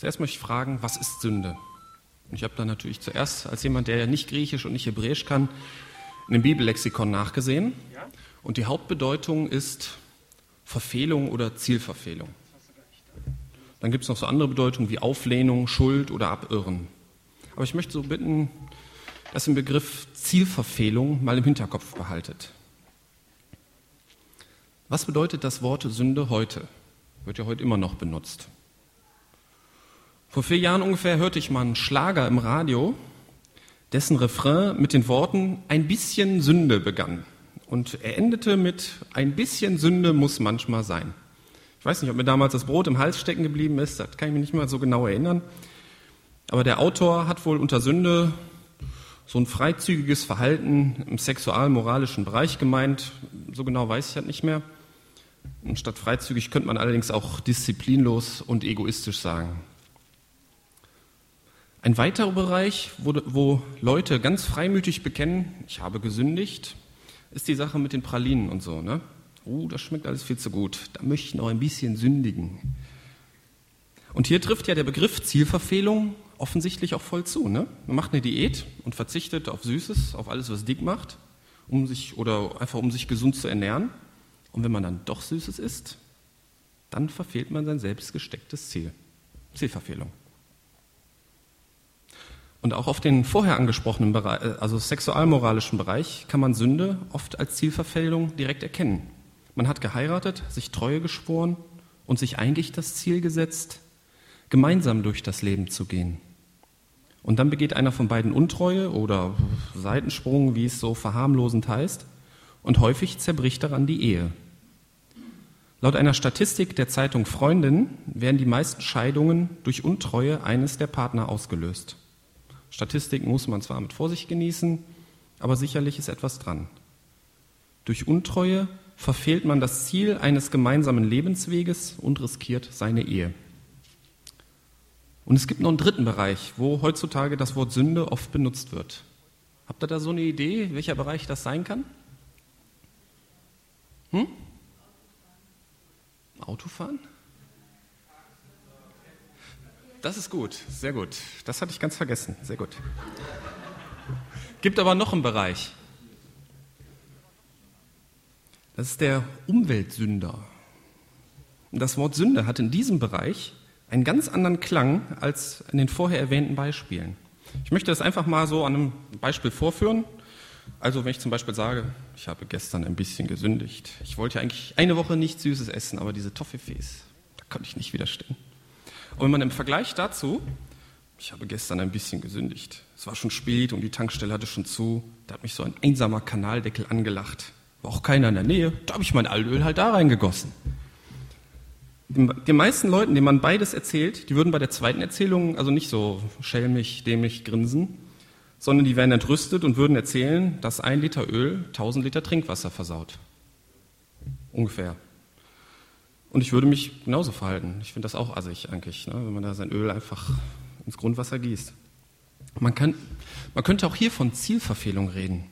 Zuerst möchte ich fragen, was ist Sünde? Und ich habe da natürlich zuerst als jemand, der ja nicht Griechisch und nicht Hebräisch kann, in dem Bibellexikon nachgesehen. Und die Hauptbedeutung ist Verfehlung oder Zielverfehlung. Dann gibt es noch so andere Bedeutungen wie Auflehnung, Schuld oder Abirren. Aber ich möchte so bitten, dass ihr den Begriff Zielverfehlung mal im Hinterkopf behaltet. Was bedeutet das Wort Sünde heute? Wird ja heute immer noch benutzt. Vor vier Jahren ungefähr hörte ich mal einen Schlager im Radio, dessen Refrain mit den Worten ein bisschen Sünde begann. Und er endete mit ein bisschen Sünde muss manchmal sein. Ich weiß nicht, ob mir damals das Brot im Hals stecken geblieben ist, das kann ich mich nicht mehr so genau erinnern. Aber der Autor hat wohl unter Sünde so ein freizügiges Verhalten im sexual-moralischen Bereich gemeint. So genau weiß ich das nicht mehr. Und statt freizügig könnte man allerdings auch disziplinlos und egoistisch sagen. Ein weiterer Bereich, wo, wo Leute ganz freimütig bekennen, ich habe gesündigt, ist die Sache mit den Pralinen und so. Ne? Oh, das schmeckt alles viel zu gut. Da möchte ich noch ein bisschen sündigen. Und hier trifft ja der Begriff Zielverfehlung offensichtlich auch voll zu. Ne? Man macht eine Diät und verzichtet auf Süßes, auf alles, was dick macht, um sich oder einfach um sich gesund zu ernähren. Und wenn man dann doch Süßes isst, dann verfehlt man sein selbst gestecktes Ziel. Zielverfehlung. Und auch auf den vorher angesprochenen Bereich, äh, also sexualmoralischen Bereich, kann man Sünde oft als Zielverfehlung direkt erkennen. Man hat geheiratet, sich Treue geschworen und sich eigentlich das Ziel gesetzt, gemeinsam durch das Leben zu gehen. Und dann begeht einer von beiden Untreue oder Seitensprung, wie es so verharmlosend heißt, und häufig zerbricht daran die Ehe. Laut einer Statistik der Zeitung Freundin werden die meisten Scheidungen durch Untreue eines der Partner ausgelöst. Statistiken muss man zwar mit Vorsicht genießen, aber sicherlich ist etwas dran. Durch Untreue verfehlt man das Ziel eines gemeinsamen Lebensweges und riskiert seine Ehe. Und es gibt noch einen dritten Bereich, wo heutzutage das Wort Sünde oft benutzt wird. Habt ihr da so eine Idee, welcher Bereich das sein kann? Hm? Autofahren? Das ist gut, sehr gut. Das hatte ich ganz vergessen, sehr gut. Gibt aber noch einen Bereich. Das ist der Umweltsünder. das Wort Sünde hat in diesem Bereich einen ganz anderen Klang als in den vorher erwähnten Beispielen. Ich möchte das einfach mal so an einem Beispiel vorführen. Also wenn ich zum Beispiel sage, ich habe gestern ein bisschen gesündigt. Ich wollte eigentlich eine Woche nichts Süßes essen, aber diese Toffifees, da konnte ich nicht widerstehen. Und wenn man im Vergleich dazu, ich habe gestern ein bisschen gesündigt. Es war schon spät und die Tankstelle hatte schon zu. Da hat mich so ein einsamer Kanaldeckel angelacht. War auch keiner in der Nähe. Da habe ich mein Altöl halt da reingegossen. Den meisten Leuten, denen man beides erzählt, die würden bei der zweiten Erzählung also nicht so schelmig, dämlich grinsen, sondern die wären entrüstet und würden erzählen, dass ein Liter Öl 1000 Liter Trinkwasser versaut. Ungefähr. Und ich würde mich genauso verhalten. Ich finde das auch assig eigentlich, ne, wenn man da sein Öl einfach ins Grundwasser gießt. Man, kann, man könnte auch hier von Zielverfehlung reden.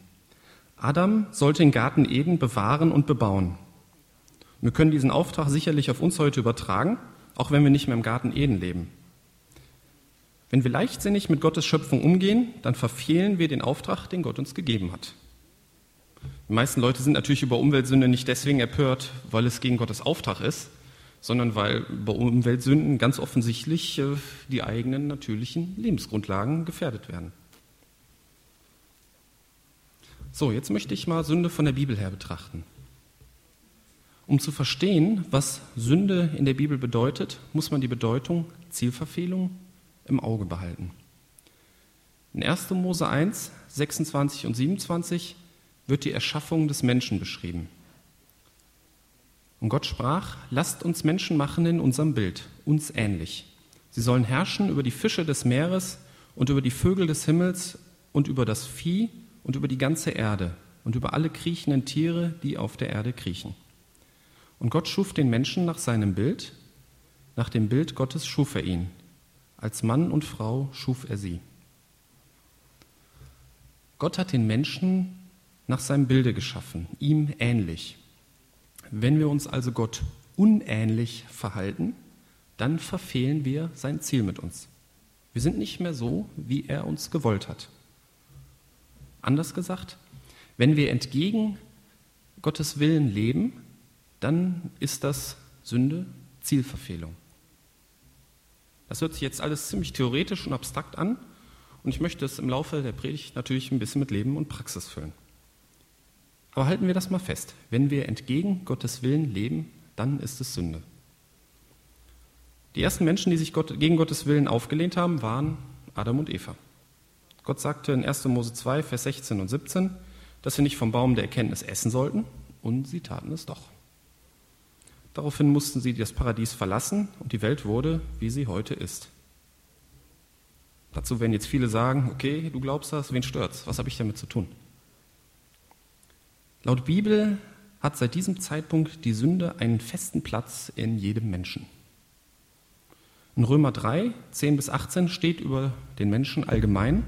Adam sollte den Garten Eden bewahren und bebauen. Wir können diesen Auftrag sicherlich auf uns heute übertragen, auch wenn wir nicht mehr im Garten Eden leben. Wenn wir leichtsinnig mit Gottes Schöpfung umgehen, dann verfehlen wir den Auftrag, den Gott uns gegeben hat. Die meisten Leute sind natürlich über Umweltsünde nicht deswegen empört, weil es gegen Gottes Auftrag ist, sondern weil bei Umweltsünden ganz offensichtlich äh, die eigenen natürlichen Lebensgrundlagen gefährdet werden. So, jetzt möchte ich mal Sünde von der Bibel her betrachten. Um zu verstehen, was Sünde in der Bibel bedeutet, muss man die Bedeutung Zielverfehlung im Auge behalten. In 1. Mose 1, 26 und 27 wird die Erschaffung des Menschen beschrieben. Und Gott sprach, lasst uns Menschen machen in unserem Bild, uns ähnlich. Sie sollen herrschen über die Fische des Meeres und über die Vögel des Himmels und über das Vieh und über die ganze Erde und über alle kriechenden Tiere, die auf der Erde kriechen. Und Gott schuf den Menschen nach seinem Bild, nach dem Bild Gottes schuf er ihn. Als Mann und Frau schuf er sie. Gott hat den Menschen nach seinem Bilde geschaffen, ihm ähnlich. Wenn wir uns also Gott unähnlich verhalten, dann verfehlen wir sein Ziel mit uns. Wir sind nicht mehr so, wie er uns gewollt hat. Anders gesagt, wenn wir entgegen Gottes Willen leben, dann ist das Sünde, Zielverfehlung. Das hört sich jetzt alles ziemlich theoretisch und abstrakt an und ich möchte es im Laufe der Predigt natürlich ein bisschen mit Leben und Praxis füllen. Aber halten wir das mal fest. Wenn wir entgegen Gottes Willen leben, dann ist es Sünde. Die ersten Menschen, die sich Gott, gegen Gottes Willen aufgelehnt haben, waren Adam und Eva. Gott sagte in 1. Mose 2, Vers 16 und 17, dass sie nicht vom Baum der Erkenntnis essen sollten, und sie taten es doch. Daraufhin mussten sie das Paradies verlassen und die Welt wurde, wie sie heute ist. Dazu werden jetzt viele sagen, okay, du glaubst das, wen stört's? Was habe ich damit zu tun? Laut Bibel hat seit diesem Zeitpunkt die Sünde einen festen Platz in jedem Menschen. In Römer 3, 10 bis 18 steht über den Menschen allgemein,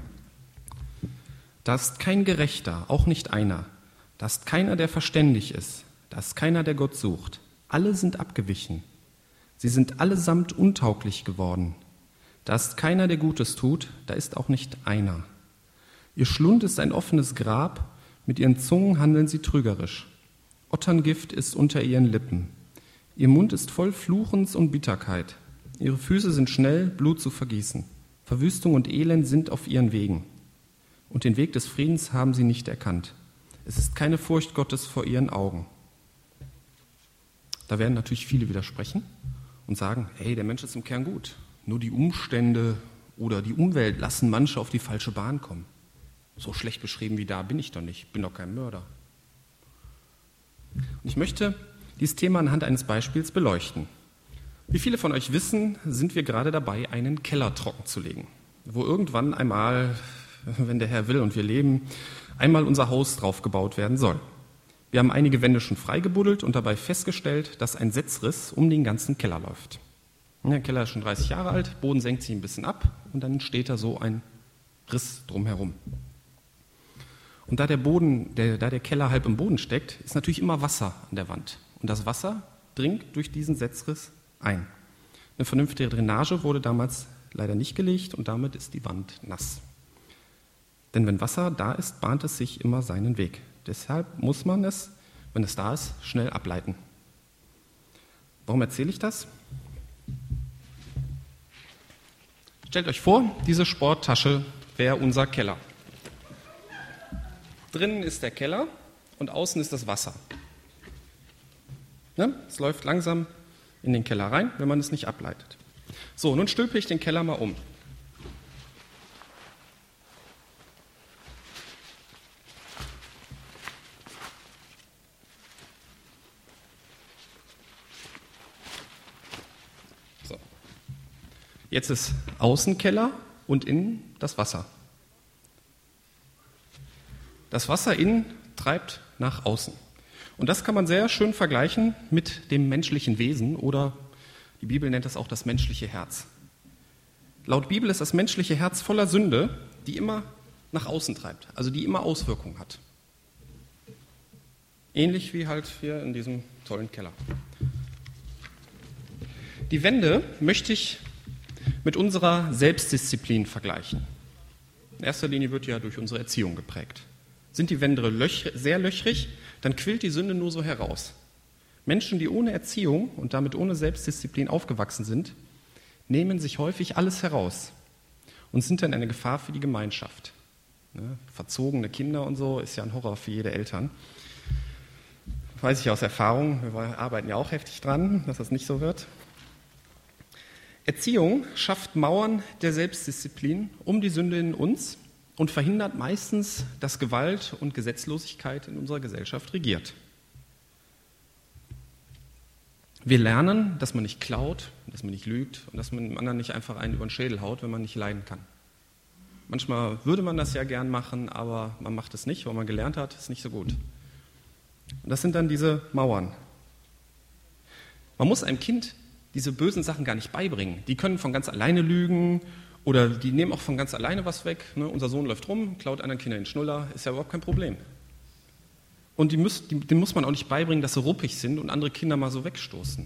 da ist kein Gerechter, auch nicht einer, da ist keiner, der verständig ist, da ist keiner, der Gott sucht. Alle sind abgewichen. Sie sind allesamt untauglich geworden. Da ist keiner, der Gutes tut, da ist auch nicht einer. Ihr Schlund ist ein offenes Grab, mit ihren Zungen handeln sie trügerisch. Otterngift ist unter ihren Lippen. Ihr Mund ist voll Fluchens und Bitterkeit. Ihre Füße sind schnell, Blut zu vergießen. Verwüstung und Elend sind auf ihren Wegen. Und den Weg des Friedens haben sie nicht erkannt. Es ist keine Furcht Gottes vor ihren Augen. Da werden natürlich viele widersprechen und sagen, hey, der Mensch ist im Kern gut. Nur die Umstände oder die Umwelt lassen manche auf die falsche Bahn kommen. So schlecht beschrieben wie da bin ich doch nicht, bin doch kein Mörder. Und ich möchte dieses Thema anhand eines Beispiels beleuchten. Wie viele von euch wissen, sind wir gerade dabei, einen Keller trocken zu legen, wo irgendwann einmal, wenn der Herr will und wir leben, einmal unser Haus drauf gebaut werden soll. Wir haben einige Wände schon freigebuddelt und dabei festgestellt, dass ein Setzriss um den ganzen Keller läuft. Der Keller ist schon 30 Jahre alt, Boden senkt sich ein bisschen ab und dann steht da so ein Riss drumherum. Und da der, Boden, der, da der Keller halb im Boden steckt, ist natürlich immer Wasser an der Wand. Und das Wasser dringt durch diesen Setzriss ein. Eine vernünftige Drainage wurde damals leider nicht gelegt und damit ist die Wand nass. Denn wenn Wasser da ist, bahnt es sich immer seinen Weg. Deshalb muss man es, wenn es da ist, schnell ableiten. Warum erzähle ich das? Stellt euch vor, diese Sporttasche wäre unser Keller. Drinnen ist der Keller und außen ist das Wasser. Ne? Es läuft langsam in den Keller rein, wenn man es nicht ableitet. So, nun stülpe ich den Keller mal um. Jetzt ist Außenkeller und innen das Wasser. Das Wasser innen treibt nach außen. Und das kann man sehr schön vergleichen mit dem menschlichen Wesen oder die Bibel nennt das auch das menschliche Herz. Laut Bibel ist das menschliche Herz voller Sünde, die immer nach außen treibt, also die immer Auswirkungen hat. Ähnlich wie halt hier in diesem tollen Keller. Die Wände möchte ich mit unserer Selbstdisziplin vergleichen. In erster Linie wird ja durch unsere Erziehung geprägt. Sind die Wände löch sehr löchrig, dann quillt die Sünde nur so heraus. Menschen, die ohne Erziehung und damit ohne Selbstdisziplin aufgewachsen sind, nehmen sich häufig alles heraus und sind dann eine Gefahr für die Gemeinschaft. Ne? Verzogene Kinder und so ist ja ein Horror für jede Eltern. Weiß ich aus Erfahrung, wir arbeiten ja auch heftig dran, dass das nicht so wird. Erziehung schafft Mauern der Selbstdisziplin um die Sünde in uns und verhindert meistens, dass Gewalt und Gesetzlosigkeit in unserer Gesellschaft regiert. Wir lernen, dass man nicht klaut, dass man nicht lügt und dass man dem anderen nicht einfach einen über den Schädel haut, wenn man nicht leiden kann. Manchmal würde man das ja gern machen, aber man macht es nicht, weil man gelernt hat, ist nicht so gut. Und das sind dann diese Mauern. Man muss einem Kind diese bösen Sachen gar nicht beibringen. Die können von ganz alleine lügen oder die nehmen auch von ganz alleine was weg. Ne? Unser Sohn läuft rum, klaut anderen Kindern den Schnuller, ist ja überhaupt kein Problem. Und die muss, die, dem muss man auch nicht beibringen, dass sie ruppig sind und andere Kinder mal so wegstoßen.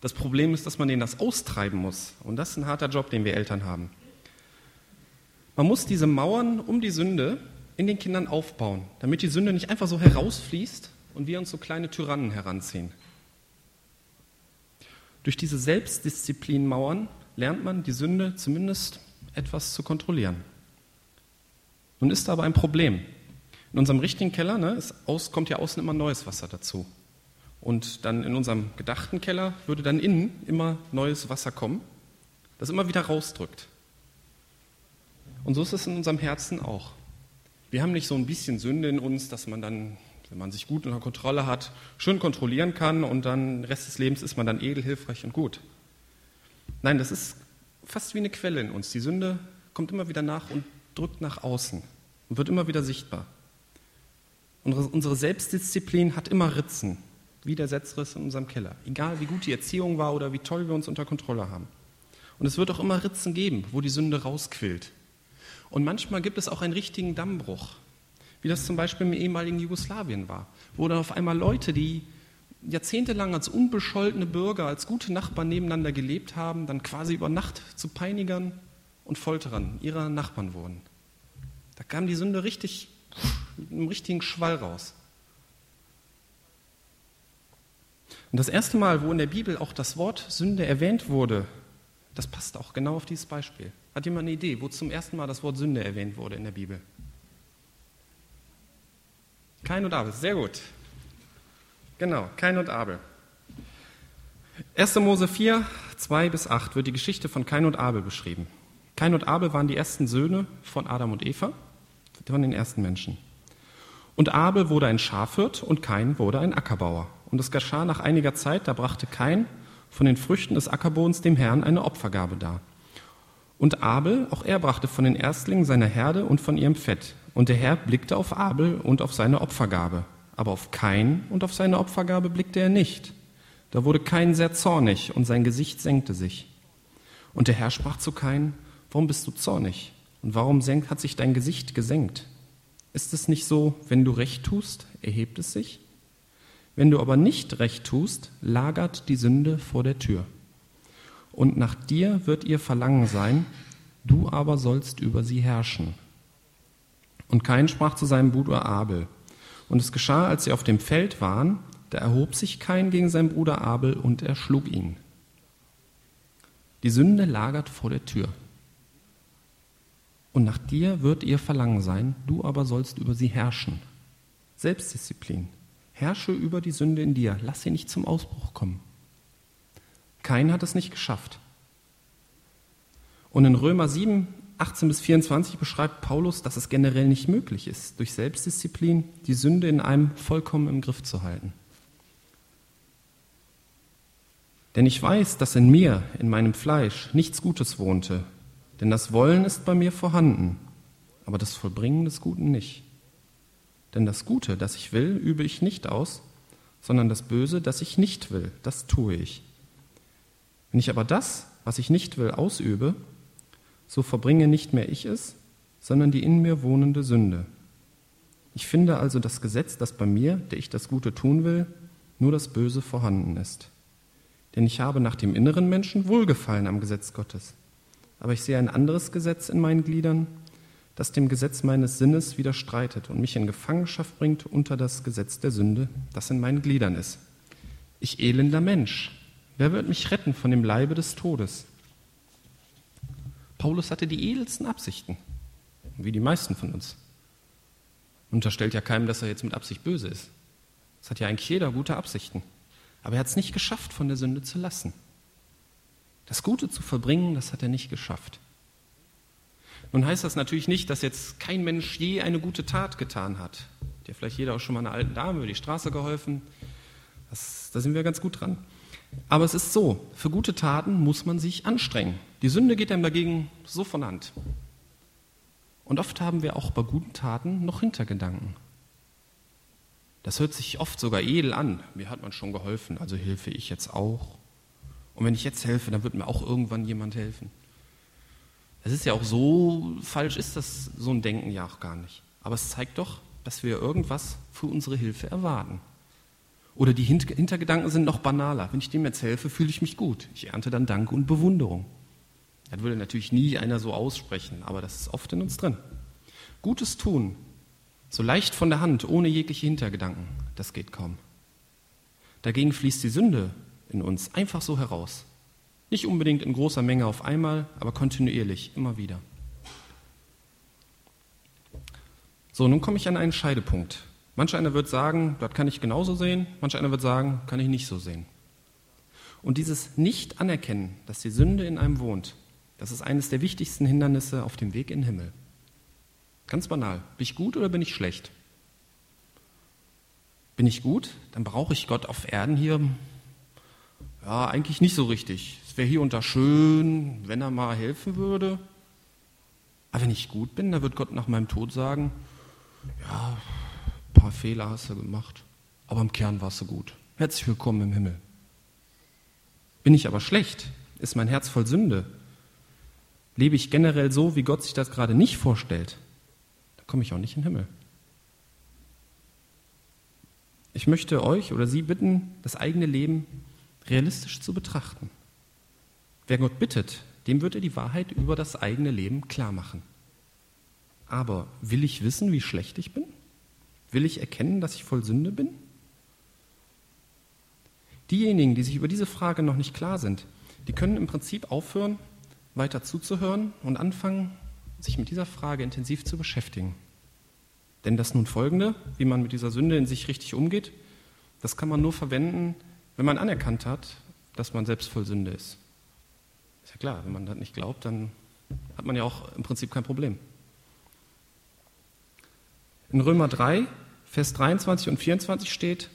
Das Problem ist, dass man denen das austreiben muss. Und das ist ein harter Job, den wir Eltern haben. Man muss diese Mauern um die Sünde in den Kindern aufbauen, damit die Sünde nicht einfach so herausfließt und wir uns so kleine Tyrannen heranziehen. Durch diese Selbstdisziplinmauern lernt man, die Sünde zumindest etwas zu kontrollieren. Nun ist da aber ein Problem. In unserem richtigen Keller ne, aus, kommt ja außen immer neues Wasser dazu. Und dann in unserem gedachten Keller würde dann innen immer neues Wasser kommen, das immer wieder rausdrückt. Und so ist es in unserem Herzen auch. Wir haben nicht so ein bisschen Sünde in uns, dass man dann, wenn man sich gut unter Kontrolle hat, schön kontrollieren kann und dann den Rest des Lebens ist man dann edel, hilfreich und gut. Nein, das ist fast wie eine Quelle in uns. Die Sünde kommt immer wieder nach und drückt nach außen und wird immer wieder sichtbar. Unsere Selbstdisziplin hat immer Ritzen, wie der Setzriss in unserem Keller. Egal wie gut die Erziehung war oder wie toll wir uns unter Kontrolle haben. Und es wird auch immer Ritzen geben, wo die Sünde rausquillt. Und manchmal gibt es auch einen richtigen Dammbruch, wie das zum Beispiel im ehemaligen Jugoslawien war, wo dann auf einmal Leute, die jahrzehntelang als unbescholtene Bürger, als gute Nachbarn nebeneinander gelebt haben, dann quasi über Nacht zu Peinigern und Folterern ihrer Nachbarn wurden. Da kam die Sünde richtig mit einem richtigen Schwall raus. Und das erste Mal, wo in der Bibel auch das Wort Sünde erwähnt wurde, das passt auch genau auf dieses Beispiel. Hat jemand eine Idee, wo zum ersten Mal das Wort Sünde erwähnt wurde in der Bibel? Kain und Abel, sehr gut. Genau, Kain und Abel. 1. Mose 4, 2 bis 8 wird die Geschichte von Kain und Abel beschrieben. Kain und Abel waren die ersten Söhne von Adam und Eva, von den ersten Menschen. Und Abel wurde ein Schafhirt und Kain wurde ein Ackerbauer. Und es geschah nach einiger Zeit, da brachte Kain von den Früchten des Ackerbodens dem Herrn eine Opfergabe dar. Und Abel, auch er brachte von den Erstlingen seiner Herde und von ihrem Fett. Und der Herr blickte auf Abel und auf seine Opfergabe. Aber auf Kain und auf seine Opfergabe blickte er nicht. Da wurde Kain sehr zornig und sein Gesicht senkte sich. Und der Herr sprach zu Kain, warum bist du zornig? Und warum hat sich dein Gesicht gesenkt? Ist es nicht so, wenn du recht tust, erhebt es sich? Wenn du aber nicht recht tust, lagert die Sünde vor der Tür und nach dir wird ihr Verlangen sein, du aber sollst über sie herrschen. Und Kain sprach zu seinem Bruder Abel. Und es geschah, als sie auf dem Feld waren, da erhob sich Kain gegen seinen Bruder Abel und erschlug ihn. Die Sünde lagert vor der Tür. Und nach dir wird ihr Verlangen sein, du aber sollst über sie herrschen. Selbstdisziplin. Herrsche über die Sünde in dir, lass sie nicht zum Ausbruch kommen. Kein hat es nicht geschafft. Und in Römer 7, 18 bis 24 beschreibt Paulus, dass es generell nicht möglich ist, durch Selbstdisziplin die Sünde in einem vollkommen im Griff zu halten. Denn ich weiß, dass in mir, in meinem Fleisch, nichts Gutes wohnte, denn das Wollen ist bei mir vorhanden, aber das Vollbringen des Guten nicht. Denn das Gute, das ich will, übe ich nicht aus, sondern das Böse, das ich nicht will, das tue ich. Wenn ich aber das, was ich nicht will, ausübe, so verbringe nicht mehr ich es, sondern die in mir wohnende Sünde. Ich finde also das Gesetz, das bei mir, der ich das Gute tun will, nur das Böse vorhanden ist. Denn ich habe nach dem inneren Menschen Wohlgefallen am Gesetz Gottes. Aber ich sehe ein anderes Gesetz in meinen Gliedern, das dem Gesetz meines Sinnes widerstreitet und mich in Gefangenschaft bringt unter das Gesetz der Sünde, das in meinen Gliedern ist. Ich elender Mensch, Wer wird mich retten von dem Leibe des Todes? Paulus hatte die edelsten Absichten, wie die meisten von uns. Unterstellt ja keinem, dass er jetzt mit Absicht böse ist. Das hat ja eigentlich jeder gute Absichten. Aber er hat es nicht geschafft, von der Sünde zu lassen. Das Gute zu verbringen, das hat er nicht geschafft. Nun heißt das natürlich nicht, dass jetzt kein Mensch je eine gute Tat getan hat. Hat vielleicht jeder auch schon mal einer alten Dame über die Straße geholfen. Das, da sind wir ganz gut dran. Aber es ist so, für gute Taten muss man sich anstrengen. Die Sünde geht einem dagegen so von Hand. Und oft haben wir auch bei guten Taten noch Hintergedanken. Das hört sich oft sogar edel an. Mir hat man schon geholfen, also helfe ich jetzt auch. Und wenn ich jetzt helfe, dann wird mir auch irgendwann jemand helfen. Es ist ja auch so falsch, ist das so ein Denken ja auch gar nicht. Aber es zeigt doch, dass wir irgendwas für unsere Hilfe erwarten. Oder die Hintergedanken sind noch banaler. Wenn ich dem jetzt helfe, fühle ich mich gut. Ich ernte dann Dank und Bewunderung. Das würde natürlich nie einer so aussprechen, aber das ist oft in uns drin. Gutes tun, so leicht von der Hand, ohne jegliche Hintergedanken, das geht kaum. Dagegen fließt die Sünde in uns einfach so heraus. Nicht unbedingt in großer Menge auf einmal, aber kontinuierlich, immer wieder. So, nun komme ich an einen Scheidepunkt. Manch einer wird sagen, das kann ich genauso sehen, manch einer wird sagen, kann ich nicht so sehen. Und dieses Nicht-Anerkennen, dass die Sünde in einem wohnt, das ist eines der wichtigsten Hindernisse auf dem Weg in den Himmel. Ganz banal. Bin ich gut oder bin ich schlecht? Bin ich gut, dann brauche ich Gott auf Erden hier ja, eigentlich nicht so richtig. Es wäre hier da schön, wenn er mal helfen würde. Aber wenn ich gut bin, dann wird Gott nach meinem Tod sagen, ja, ein paar Fehler hast du gemacht, aber im Kern warst du gut. Herzlich willkommen im Himmel. Bin ich aber schlecht, ist mein Herz voll Sünde, lebe ich generell so, wie Gott sich das gerade nicht vorstellt, dann komme ich auch nicht in den Himmel. Ich möchte euch oder Sie bitten, das eigene Leben realistisch zu betrachten. Wer Gott bittet, dem wird er die Wahrheit über das eigene Leben klar machen. Aber will ich wissen, wie schlecht ich bin? Will ich erkennen, dass ich voll Sünde bin? Diejenigen, die sich über diese Frage noch nicht klar sind, die können im Prinzip aufhören, weiter zuzuhören und anfangen, sich mit dieser Frage intensiv zu beschäftigen. Denn das nun folgende, wie man mit dieser Sünde in sich richtig umgeht, das kann man nur verwenden, wenn man anerkannt hat, dass man selbst voll Sünde ist. Ist ja klar, wenn man das nicht glaubt, dann hat man ja auch im Prinzip kein Problem. In Römer 3, Vers 23 und 24 steht,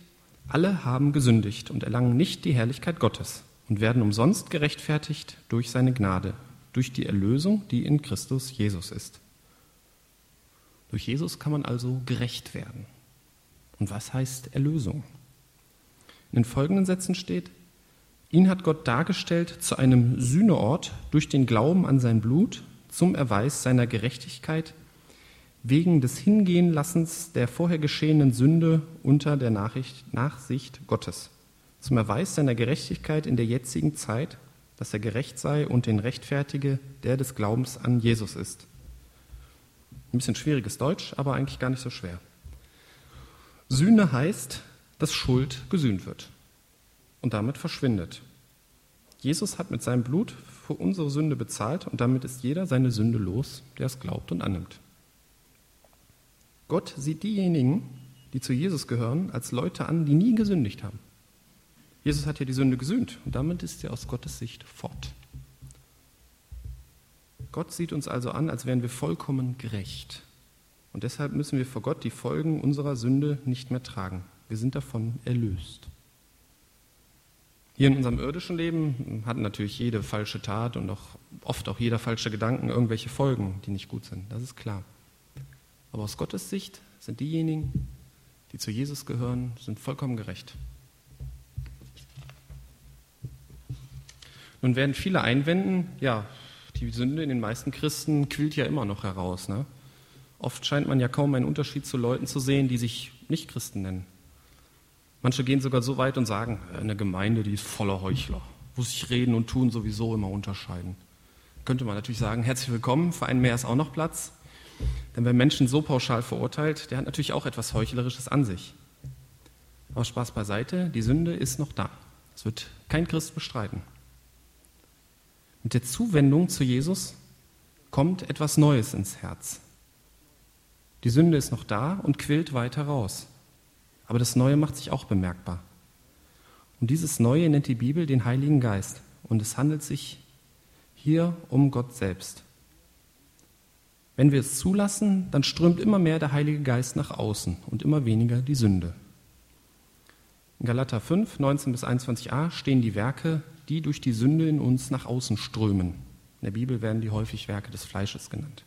alle haben gesündigt und erlangen nicht die Herrlichkeit Gottes und werden umsonst gerechtfertigt durch seine Gnade, durch die Erlösung, die in Christus Jesus ist. Durch Jesus kann man also gerecht werden. Und was heißt Erlösung? In den folgenden Sätzen steht, ihn hat Gott dargestellt zu einem Sühneort durch den Glauben an sein Blut zum Erweis seiner Gerechtigkeit wegen des Hingehenlassens der vorher geschehenen Sünde unter der Nachricht, Nachsicht Gottes, zum Erweis seiner Gerechtigkeit in der jetzigen Zeit, dass er gerecht sei und den Rechtfertige, der des Glaubens an Jesus ist. Ein bisschen schwieriges Deutsch, aber eigentlich gar nicht so schwer. Sühne heißt, dass Schuld gesühnt wird und damit verschwindet. Jesus hat mit seinem Blut für unsere Sünde bezahlt und damit ist jeder seine Sünde los, der es glaubt und annimmt. Gott sieht diejenigen, die zu Jesus gehören, als Leute an, die nie gesündigt haben. Jesus hat ja die Sünde gesühnt und damit ist sie aus Gottes Sicht fort. Gott sieht uns also an, als wären wir vollkommen gerecht. Und deshalb müssen wir vor Gott die Folgen unserer Sünde nicht mehr tragen. Wir sind davon erlöst. Hier in unserem irdischen Leben hat natürlich jede falsche Tat und auch oft auch jeder falsche Gedanken irgendwelche Folgen, die nicht gut sind. Das ist klar. Aber aus Gottes Sicht sind diejenigen, die zu Jesus gehören, sind vollkommen gerecht. Nun werden viele einwenden, ja, die Sünde in den meisten Christen quillt ja immer noch heraus. Ne? Oft scheint man ja kaum einen Unterschied zu Leuten zu sehen, die sich nicht Christen nennen. Manche gehen sogar so weit und sagen, eine Gemeinde, die ist voller Heuchler, wo sich Reden und Tun sowieso immer unterscheiden. Könnte man natürlich sagen, herzlich willkommen, für einen mehr ist auch noch Platz. Denn wer Menschen so pauschal verurteilt, der hat natürlich auch etwas Heuchlerisches an sich. Aber Spaß beiseite, die Sünde ist noch da. Das wird kein Christ bestreiten. Mit der Zuwendung zu Jesus kommt etwas Neues ins Herz. Die Sünde ist noch da und quillt weiter raus. Aber das Neue macht sich auch bemerkbar. Und dieses Neue nennt die Bibel den Heiligen Geist. Und es handelt sich hier um Gott selbst. Wenn wir es zulassen, dann strömt immer mehr der Heilige Geist nach außen und immer weniger die Sünde. In Galater 5, 19 bis 21a stehen die Werke die durch die Sünde in uns nach außen strömen. In der Bibel werden die häufig Werke des Fleisches genannt.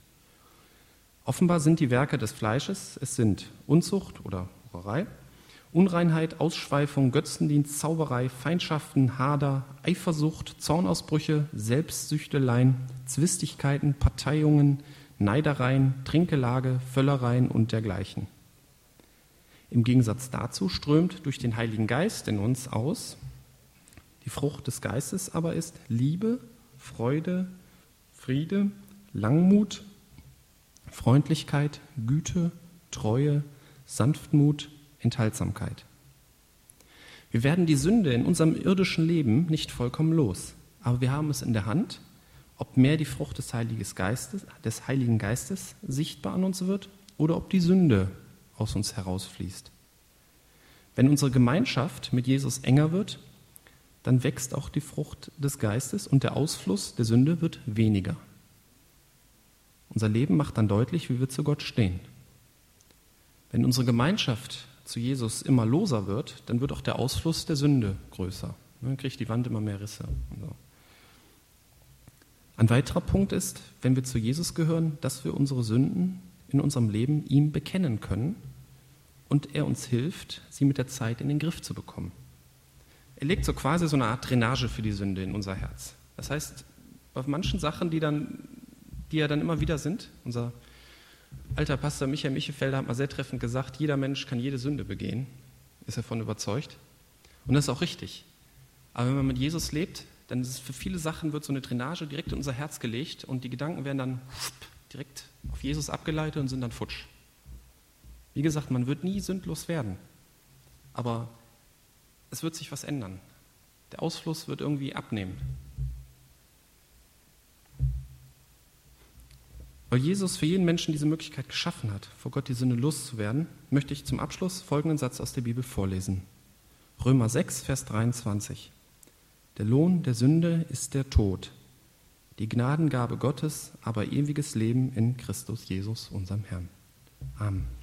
Offenbar sind die Werke des Fleisches, es sind Unzucht oder Hurerei, Unreinheit, Ausschweifung, Götzendienst, Zauberei, Feindschaften, Hader, Eifersucht, Zornausbrüche, Selbstsüchteleien, Zwistigkeiten, Parteiungen, Neidereien, Trinkelage, Völlereien und dergleichen. Im Gegensatz dazu strömt durch den Heiligen Geist in uns aus. Die Frucht des Geistes aber ist Liebe, Freude, Friede, Langmut, Freundlichkeit, Güte, Treue, Sanftmut, Enthaltsamkeit. Wir werden die Sünde in unserem irdischen Leben nicht vollkommen los, aber wir haben es in der Hand, ob mehr die Frucht des Heiligen Geistes, des Heiligen Geistes sichtbar an uns wird oder ob die Sünde aus uns herausfließt. Wenn unsere Gemeinschaft mit Jesus enger wird, dann wächst auch die Frucht des Geistes und der Ausfluss der Sünde wird weniger. Unser Leben macht dann deutlich, wie wir zu Gott stehen. Wenn unsere Gemeinschaft zu Jesus immer loser wird, dann wird auch der Ausfluss der Sünde größer. Dann kriegt die Wand immer mehr Risse. Ein weiterer Punkt ist, wenn wir zu Jesus gehören, dass wir unsere Sünden in unserem Leben ihm bekennen können und er uns hilft, sie mit der Zeit in den Griff zu bekommen. Er legt so quasi so eine Art Drainage für die Sünde in unser Herz. Das heißt, bei manchen Sachen, die, dann, die ja dann immer wieder sind, unser alter Pastor Michael Michefelder hat mal sehr treffend gesagt, jeder Mensch kann jede Sünde begehen, ist davon überzeugt. Und das ist auch richtig. Aber wenn man mit Jesus lebt, dann ist es für viele Sachen wird so eine Drainage direkt in unser Herz gelegt und die Gedanken werden dann direkt auf Jesus abgeleitet und sind dann futsch. Wie gesagt, man wird nie sündlos werden. Aber es wird sich was ändern. Der Ausfluss wird irgendwie abnehmen. Weil Jesus für jeden Menschen diese Möglichkeit geschaffen hat, vor Gott die Sünde loszuwerden, möchte ich zum Abschluss folgenden Satz aus der Bibel vorlesen. Römer 6, Vers 23. Der Lohn der Sünde ist der Tod, die Gnadengabe Gottes aber ewiges Leben in Christus Jesus, unserem Herrn. Amen.